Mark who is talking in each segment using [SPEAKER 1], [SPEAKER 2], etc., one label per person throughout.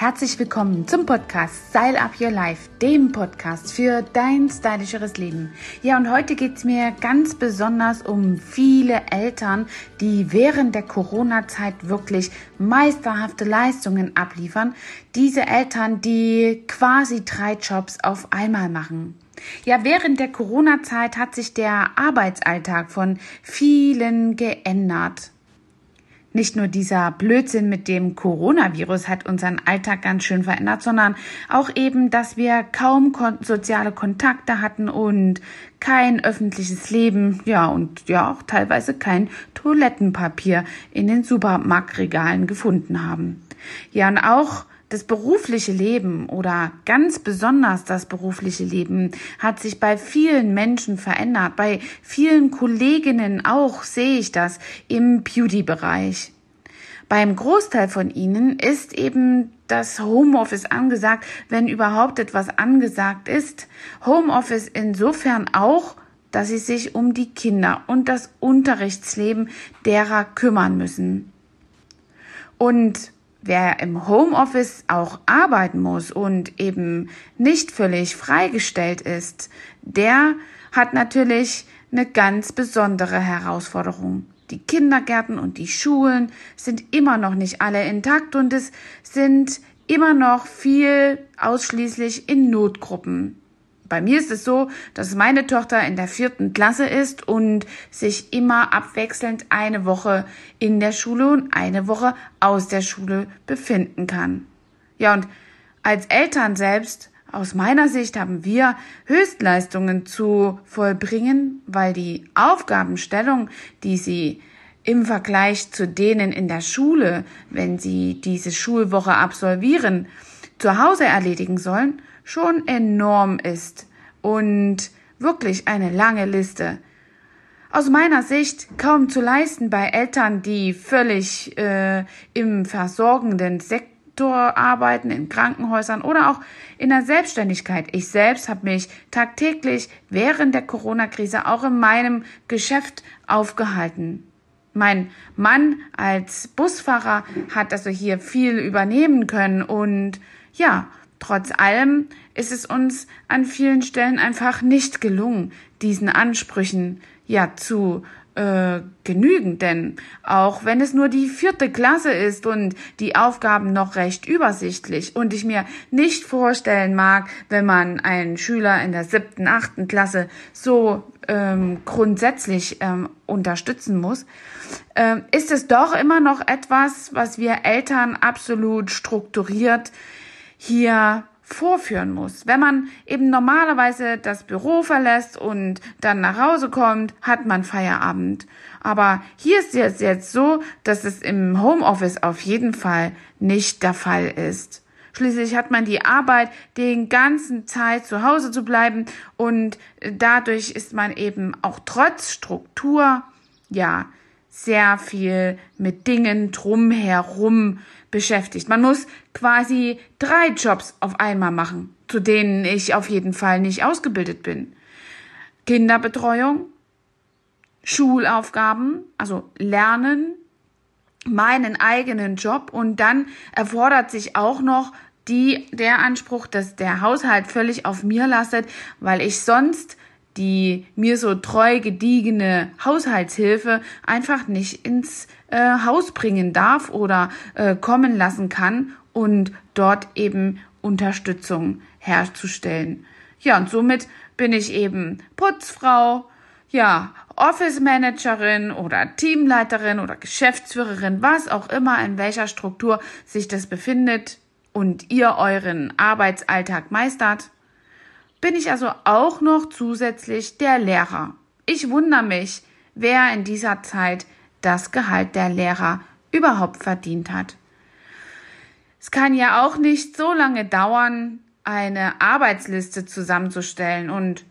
[SPEAKER 1] Herzlich willkommen zum Podcast Style Up Your Life, dem Podcast für dein stylischeres Leben. Ja, und heute geht's mir ganz besonders um viele Eltern, die während der Corona-Zeit wirklich meisterhafte Leistungen abliefern. Diese Eltern, die quasi drei Jobs auf einmal machen. Ja, während der Corona-Zeit hat sich der Arbeitsalltag von vielen geändert. Nicht nur dieser Blödsinn mit dem Coronavirus hat unseren Alltag ganz schön verändert, sondern auch eben, dass wir kaum kon soziale Kontakte hatten und kein öffentliches Leben, ja, und ja auch teilweise kein Toilettenpapier in den Supermarktregalen gefunden haben. Ja, und auch das berufliche Leben oder ganz besonders das berufliche Leben hat sich bei vielen Menschen verändert. Bei vielen Kolleginnen auch sehe ich das im Beauty-Bereich. Beim Großteil von ihnen ist eben das Homeoffice angesagt, wenn überhaupt etwas angesagt ist. Homeoffice insofern auch, dass sie sich um die Kinder und das Unterrichtsleben derer kümmern müssen. Und wer im Homeoffice auch arbeiten muss und eben nicht völlig freigestellt ist, der hat natürlich eine ganz besondere Herausforderung. Die Kindergärten und die Schulen sind immer noch nicht alle intakt und es sind immer noch viel ausschließlich in Notgruppen. Bei mir ist es so, dass meine Tochter in der vierten Klasse ist und sich immer abwechselnd eine Woche in der Schule und eine Woche aus der Schule befinden kann. Ja, und als Eltern selbst, aus meiner Sicht, haben wir Höchstleistungen zu vollbringen, weil die Aufgabenstellung, die sie im Vergleich zu denen in der Schule, wenn sie diese Schulwoche absolvieren, zu Hause erledigen sollen, schon enorm ist und wirklich eine lange Liste. Aus meiner Sicht kaum zu leisten bei Eltern, die völlig äh, im versorgenden Sektor arbeiten, in Krankenhäusern oder auch in der Selbstständigkeit. Ich selbst habe mich tagtäglich während der Corona-Krise auch in meinem Geschäft aufgehalten. Mein Mann als Busfahrer hat also hier viel übernehmen können und ja, Trotz allem ist es uns an vielen Stellen einfach nicht gelungen, diesen Ansprüchen ja zu äh, genügen, denn auch wenn es nur die vierte Klasse ist und die Aufgaben noch recht übersichtlich und ich mir nicht vorstellen mag, wenn man einen Schüler in der siebten, achten Klasse so ähm, grundsätzlich ähm, unterstützen muss, äh, ist es doch immer noch etwas, was wir Eltern absolut strukturiert hier vorführen muss. Wenn man eben normalerweise das Büro verlässt und dann nach Hause kommt, hat man Feierabend. Aber hier ist es jetzt so, dass es im Homeoffice auf jeden Fall nicht der Fall ist. Schließlich hat man die Arbeit, den ganzen Zeit zu Hause zu bleiben und dadurch ist man eben auch trotz Struktur, ja, sehr viel mit Dingen drumherum beschäftigt. Man muss quasi drei Jobs auf einmal machen, zu denen ich auf jeden Fall nicht ausgebildet bin. Kinderbetreuung, Schulaufgaben, also Lernen, meinen eigenen Job und dann erfordert sich auch noch die, der Anspruch, dass der Haushalt völlig auf mir lastet, weil ich sonst die mir so treu gediegene Haushaltshilfe einfach nicht ins äh, Haus bringen darf oder äh, kommen lassen kann und dort eben Unterstützung herzustellen. Ja, und somit bin ich eben Putzfrau, ja, Office Managerin oder Teamleiterin oder Geschäftsführerin, was auch immer, in welcher Struktur sich das befindet und ihr euren Arbeitsalltag meistert bin ich also auch noch zusätzlich der Lehrer. Ich wundere mich, wer in dieser Zeit das Gehalt der Lehrer überhaupt verdient hat. Es kann ja auch nicht so lange dauern, eine Arbeitsliste zusammenzustellen und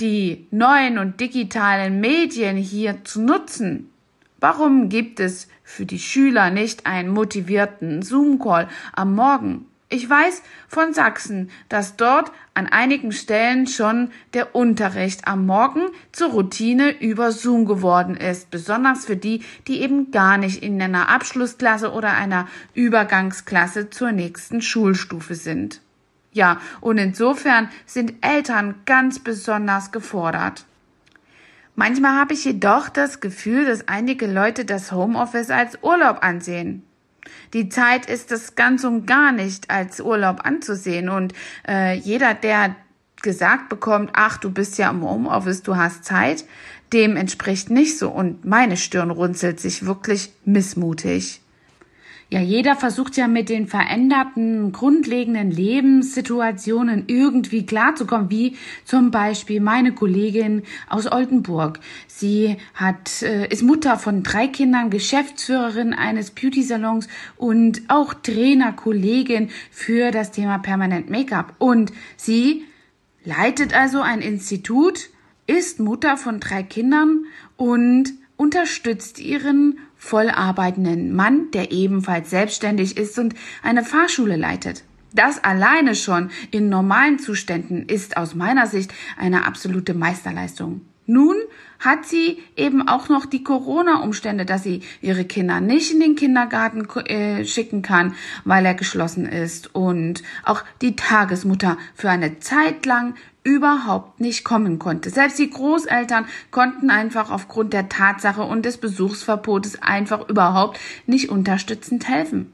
[SPEAKER 1] die neuen und digitalen Medien hier zu nutzen. Warum gibt es für die Schüler nicht einen motivierten Zoom-Call am Morgen? Ich weiß von Sachsen, dass dort an einigen Stellen schon der Unterricht am Morgen zur Routine über Zoom geworden ist, besonders für die, die eben gar nicht in einer Abschlussklasse oder einer Übergangsklasse zur nächsten Schulstufe sind. Ja, und insofern sind Eltern ganz besonders gefordert. Manchmal habe ich jedoch das Gefühl, dass einige Leute das Homeoffice als Urlaub ansehen. Die Zeit ist es ganz und gar nicht als Urlaub anzusehen. Und äh, jeder, der gesagt bekommt, ach, du bist ja im Homeoffice, du hast Zeit, dem entspricht nicht so. Und meine Stirn runzelt sich wirklich missmutig. Ja, jeder versucht ja mit den veränderten, grundlegenden Lebenssituationen irgendwie klarzukommen, wie zum Beispiel meine Kollegin aus Oldenburg. Sie hat, äh, ist Mutter von drei Kindern, Geschäftsführerin eines Beauty-Salons und auch Trainerkollegin für das Thema Permanent Make-up. Und sie leitet also ein Institut, ist Mutter von drei Kindern und unterstützt ihren voll arbeitenden Mann, der ebenfalls selbstständig ist und eine Fahrschule leitet. Das alleine schon in normalen Zuständen ist aus meiner Sicht eine absolute Meisterleistung. Nun hat sie eben auch noch die Corona-Umstände, dass sie ihre Kinder nicht in den Kindergarten äh, schicken kann, weil er geschlossen ist und auch die Tagesmutter für eine Zeit lang überhaupt nicht kommen konnte. Selbst die Großeltern konnten einfach aufgrund der Tatsache und des Besuchsverbotes einfach überhaupt nicht unterstützend helfen.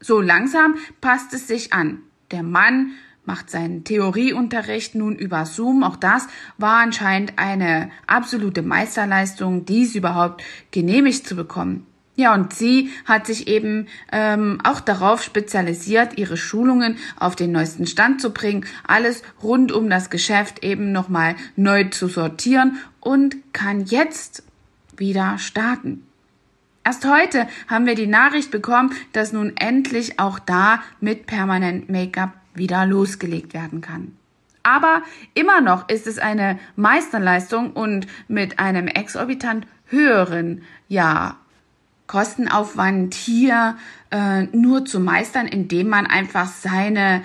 [SPEAKER 1] So langsam passt es sich an. Der Mann macht seinen Theorieunterricht nun über Zoom. Auch das war anscheinend eine absolute Meisterleistung, dies überhaupt genehmigt zu bekommen. Ja, und sie hat sich eben ähm, auch darauf spezialisiert, ihre Schulungen auf den neuesten Stand zu bringen, alles rund um das Geschäft eben nochmal neu zu sortieren und kann jetzt wieder starten. Erst heute haben wir die Nachricht bekommen, dass nun endlich auch da mit Permanent Make-up wieder losgelegt werden kann. Aber immer noch ist es eine Meisterleistung und mit einem exorbitant höheren, ja, Kostenaufwand hier äh, nur zu meistern, indem man einfach seine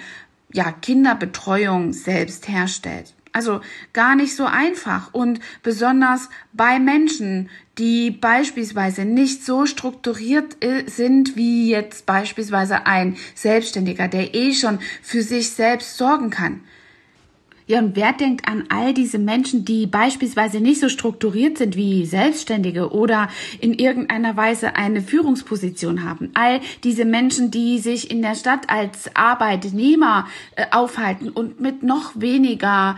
[SPEAKER 1] ja, Kinderbetreuung selbst herstellt. Also gar nicht so einfach und besonders bei Menschen, die beispielsweise nicht so strukturiert äh, sind wie jetzt beispielsweise ein Selbstständiger, der eh schon für sich selbst sorgen kann. Ja, und wer denkt an all diese Menschen, die beispielsweise nicht so strukturiert sind wie Selbstständige oder in irgendeiner Weise eine Führungsposition haben? All diese Menschen, die sich in der Stadt als Arbeitnehmer äh, aufhalten und mit noch weniger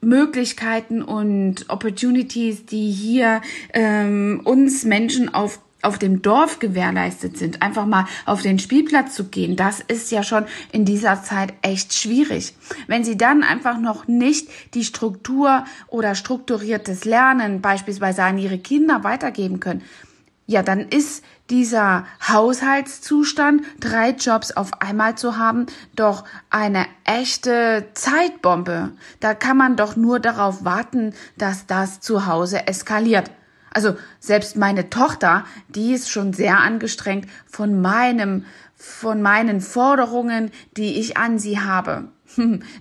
[SPEAKER 1] Möglichkeiten und Opportunities, die hier ähm, uns Menschen auf auf dem Dorf gewährleistet sind, einfach mal auf den Spielplatz zu gehen, das ist ja schon in dieser Zeit echt schwierig. Wenn Sie dann einfach noch nicht die Struktur oder strukturiertes Lernen beispielsweise an Ihre Kinder weitergeben können, ja, dann ist dieser Haushaltszustand, drei Jobs auf einmal zu haben, doch eine echte Zeitbombe. Da kann man doch nur darauf warten, dass das zu Hause eskaliert. Also selbst meine Tochter, die ist schon sehr angestrengt von meinem, von meinen Forderungen, die ich an sie habe.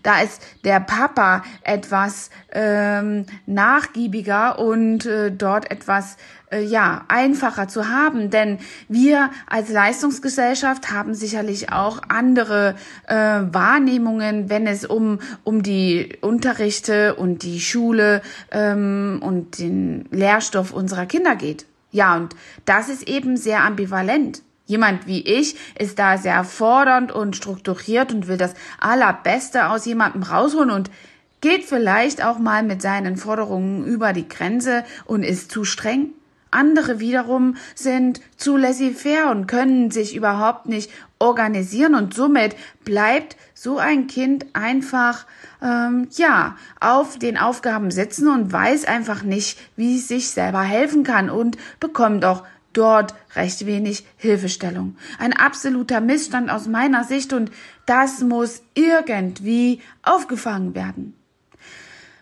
[SPEAKER 1] Da ist der Papa etwas ähm, nachgiebiger und äh, dort etwas äh, ja einfacher zu haben, denn wir als Leistungsgesellschaft haben sicherlich auch andere äh, Wahrnehmungen, wenn es um um die Unterrichte und die Schule ähm, und den Lehrstoff unserer Kinder geht. Ja, und das ist eben sehr ambivalent. Jemand wie ich ist da sehr fordernd und strukturiert und will das Allerbeste aus jemandem rausholen und geht vielleicht auch mal mit seinen Forderungen über die Grenze und ist zu streng. Andere wiederum sind zu laissez-faire und können sich überhaupt nicht organisieren und somit bleibt so ein Kind einfach ähm, ja auf den Aufgaben sitzen und weiß einfach nicht, wie es sich selber helfen kann und bekommt auch dort recht wenig Hilfestellung. Ein absoluter Missstand aus meiner Sicht und das muss irgendwie aufgefangen werden.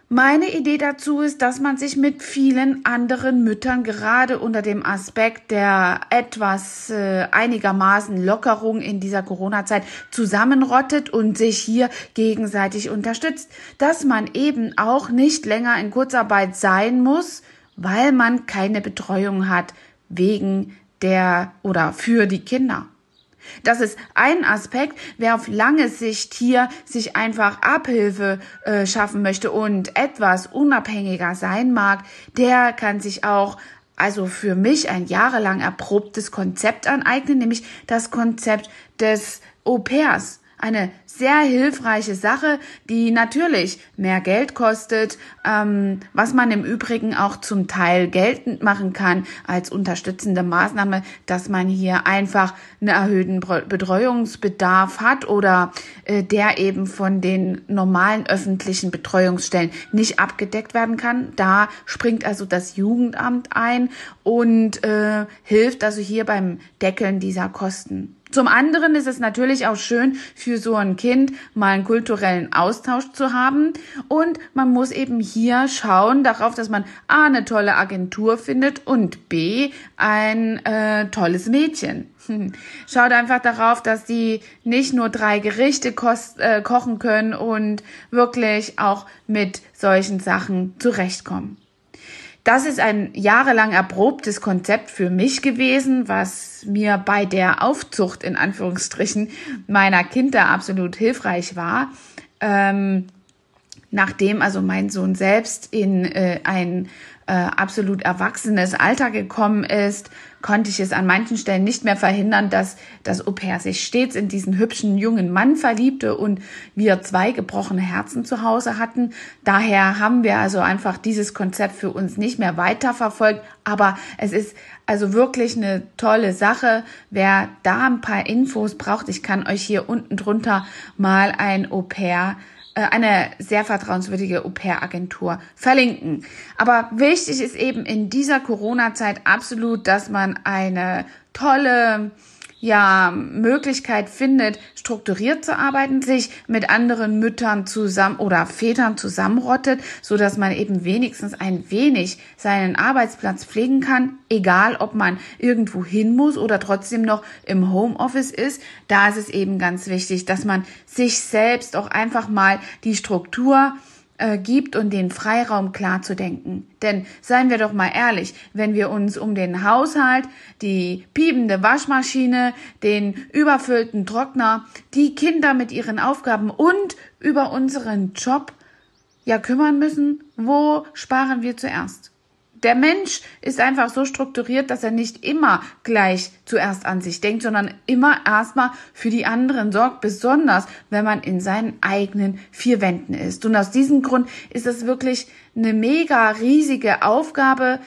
[SPEAKER 1] Meine Idee dazu ist, dass man sich mit vielen anderen Müttern gerade unter dem Aspekt der etwas äh, einigermaßen Lockerung in dieser Corona-Zeit zusammenrottet und sich hier gegenseitig unterstützt, dass man eben auch nicht länger in Kurzarbeit sein muss, weil man keine Betreuung hat wegen der oder für die Kinder. Das ist ein Aspekt, wer auf lange Sicht hier sich einfach Abhilfe äh, schaffen möchte und etwas unabhängiger sein mag, der kann sich auch also für mich ein jahrelang erprobtes Konzept aneignen, nämlich das Konzept des Au-pairs eine sehr hilfreiche Sache, die natürlich mehr Geld kostet, ähm, was man im Übrigen auch zum Teil geltend machen kann als unterstützende Maßnahme, dass man hier einfach einen erhöhten Betreuungsbedarf hat oder äh, der eben von den normalen öffentlichen Betreuungsstellen nicht abgedeckt werden kann. Da springt also das Jugendamt ein und äh, hilft also hier beim Deckeln dieser Kosten. Zum anderen ist es natürlich auch schön für so ein Kind mal einen kulturellen Austausch zu haben und man muss eben hier schauen darauf, dass man A eine tolle Agentur findet und B ein äh, tolles Mädchen. Schaut einfach darauf, dass die nicht nur drei Gerichte kost, äh, kochen können und wirklich auch mit solchen Sachen zurechtkommen. Das ist ein jahrelang erprobtes Konzept für mich gewesen, was mir bei der Aufzucht in Anführungsstrichen meiner Kinder absolut hilfreich war. Ähm, nachdem also mein Sohn selbst in äh, ein äh, absolut erwachsenes Alter gekommen ist, konnte ich es an manchen Stellen nicht mehr verhindern, dass das Au-pair sich stets in diesen hübschen jungen Mann verliebte und wir zwei gebrochene Herzen zu Hause hatten. Daher haben wir also einfach dieses Konzept für uns nicht mehr weiterverfolgt. Aber es ist also wirklich eine tolle Sache. Wer da ein paar Infos braucht, ich kann euch hier unten drunter mal ein Au-pair eine sehr vertrauenswürdige Au-pair-Agentur verlinken. Aber wichtig ist eben in dieser Corona-Zeit absolut, dass man eine tolle ja Möglichkeit findet, strukturiert zu arbeiten, sich mit anderen Müttern zusammen oder Vätern zusammenrottet, so dass man eben wenigstens ein wenig seinen Arbeitsplatz pflegen kann, egal ob man irgendwo hin muss oder trotzdem noch im Homeoffice ist. Da ist es eben ganz wichtig, dass man sich selbst auch einfach mal die Struktur äh, gibt und den Freiraum klar zu denken. Denn seien wir doch mal ehrlich, wenn wir uns um den Haushalt, die piepende Waschmaschine, den überfüllten Trockner, die Kinder mit ihren Aufgaben und über unseren Job ja kümmern müssen, wo sparen wir zuerst? Der Mensch ist einfach so strukturiert, dass er nicht immer gleich zuerst an sich denkt, sondern immer erstmal für die anderen sorgt, besonders wenn man in seinen eigenen vier Wänden ist. Und aus diesem Grund ist es wirklich eine mega riesige Aufgabe,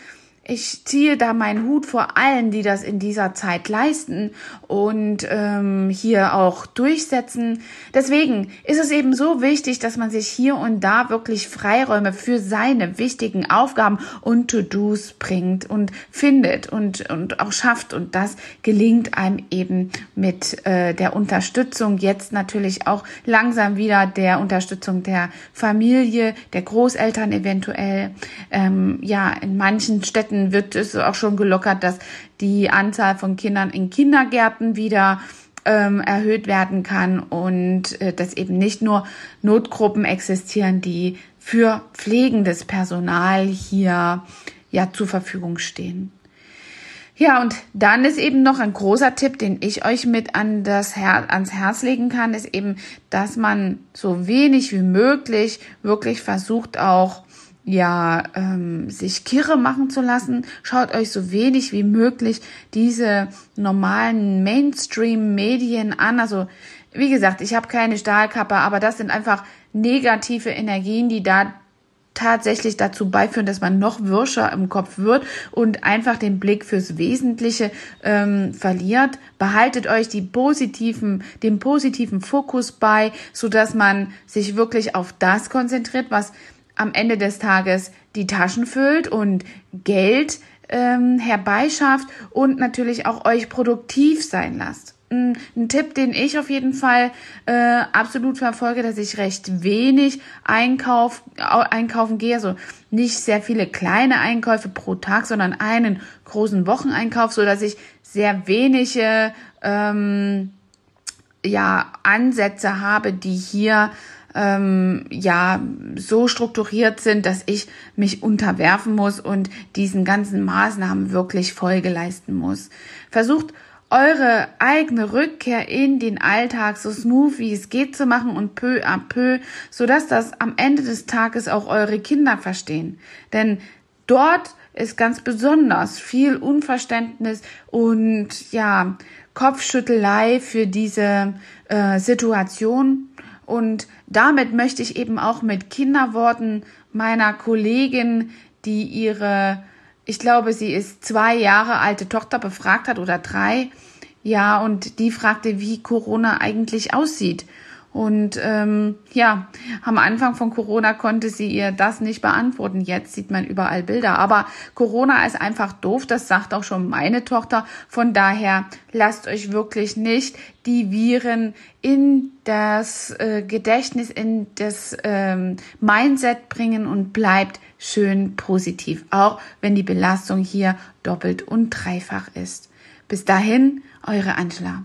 [SPEAKER 1] ich ziehe da meinen Hut vor allen, die das in dieser Zeit leisten und ähm, hier auch durchsetzen. Deswegen ist es eben so wichtig, dass man sich hier und da wirklich Freiräume für seine wichtigen Aufgaben und To-Dos bringt und findet und, und auch schafft. Und das gelingt einem eben mit äh, der Unterstützung jetzt natürlich auch langsam wieder der Unterstützung der Familie, der Großeltern eventuell. Ähm, ja, in manchen Städten wird es auch schon gelockert, dass die Anzahl von Kindern in Kindergärten wieder ähm, erhöht werden kann und äh, dass eben nicht nur Notgruppen existieren, die für pflegendes Personal hier ja zur Verfügung stehen. Ja, und dann ist eben noch ein großer Tipp, den ich euch mit an das Her ans Herz legen kann, ist eben, dass man so wenig wie möglich wirklich versucht auch ja, ähm, sich kirre machen zu lassen. Schaut euch so wenig wie möglich diese normalen Mainstream-Medien an. Also, wie gesagt, ich habe keine Stahlkappe, aber das sind einfach negative Energien, die da tatsächlich dazu beiführen, dass man noch wirscher im Kopf wird und einfach den Blick fürs Wesentliche ähm, verliert. Behaltet euch die positiven, den positiven Fokus bei, so dass man sich wirklich auf das konzentriert, was am Ende des Tages die Taschen füllt und Geld ähm, herbeischafft und natürlich auch euch produktiv sein lasst. ein, Tipp, den ich auf jeden Fall äh, absolut verfolge, dass ich recht wenig Einkauf, einkaufen gehe. Also nicht sehr viele kleine Einkäufe pro Tag, sondern einen großen Wocheneinkauf, so dass ich sehr wenige ähm, ja, Ansätze habe, die hier ähm, ja so strukturiert sind, dass ich mich unterwerfen muss und diesen ganzen Maßnahmen wirklich Folge leisten muss. Versucht eure eigene Rückkehr in den Alltag so smooth wie es geht zu machen und peu à peu, so dass das am Ende des Tages auch eure Kinder verstehen. Denn dort ist ganz besonders viel Unverständnis und ja, Kopfschüttelei für diese äh, Situation. Und damit möchte ich eben auch mit Kinderworten meiner Kollegin, die ihre ich glaube, sie ist zwei Jahre alte Tochter befragt hat oder drei. Ja, und die fragte, wie Corona eigentlich aussieht. Und ähm, ja, am Anfang von Corona konnte sie ihr das nicht beantworten. Jetzt sieht man überall Bilder. Aber Corona ist einfach doof, das sagt auch schon meine Tochter. Von daher lasst euch wirklich nicht die Viren in das äh, Gedächtnis, in das ähm, Mindset bringen und bleibt schön positiv, auch wenn die Belastung hier doppelt und dreifach ist. Bis dahin, eure Angela.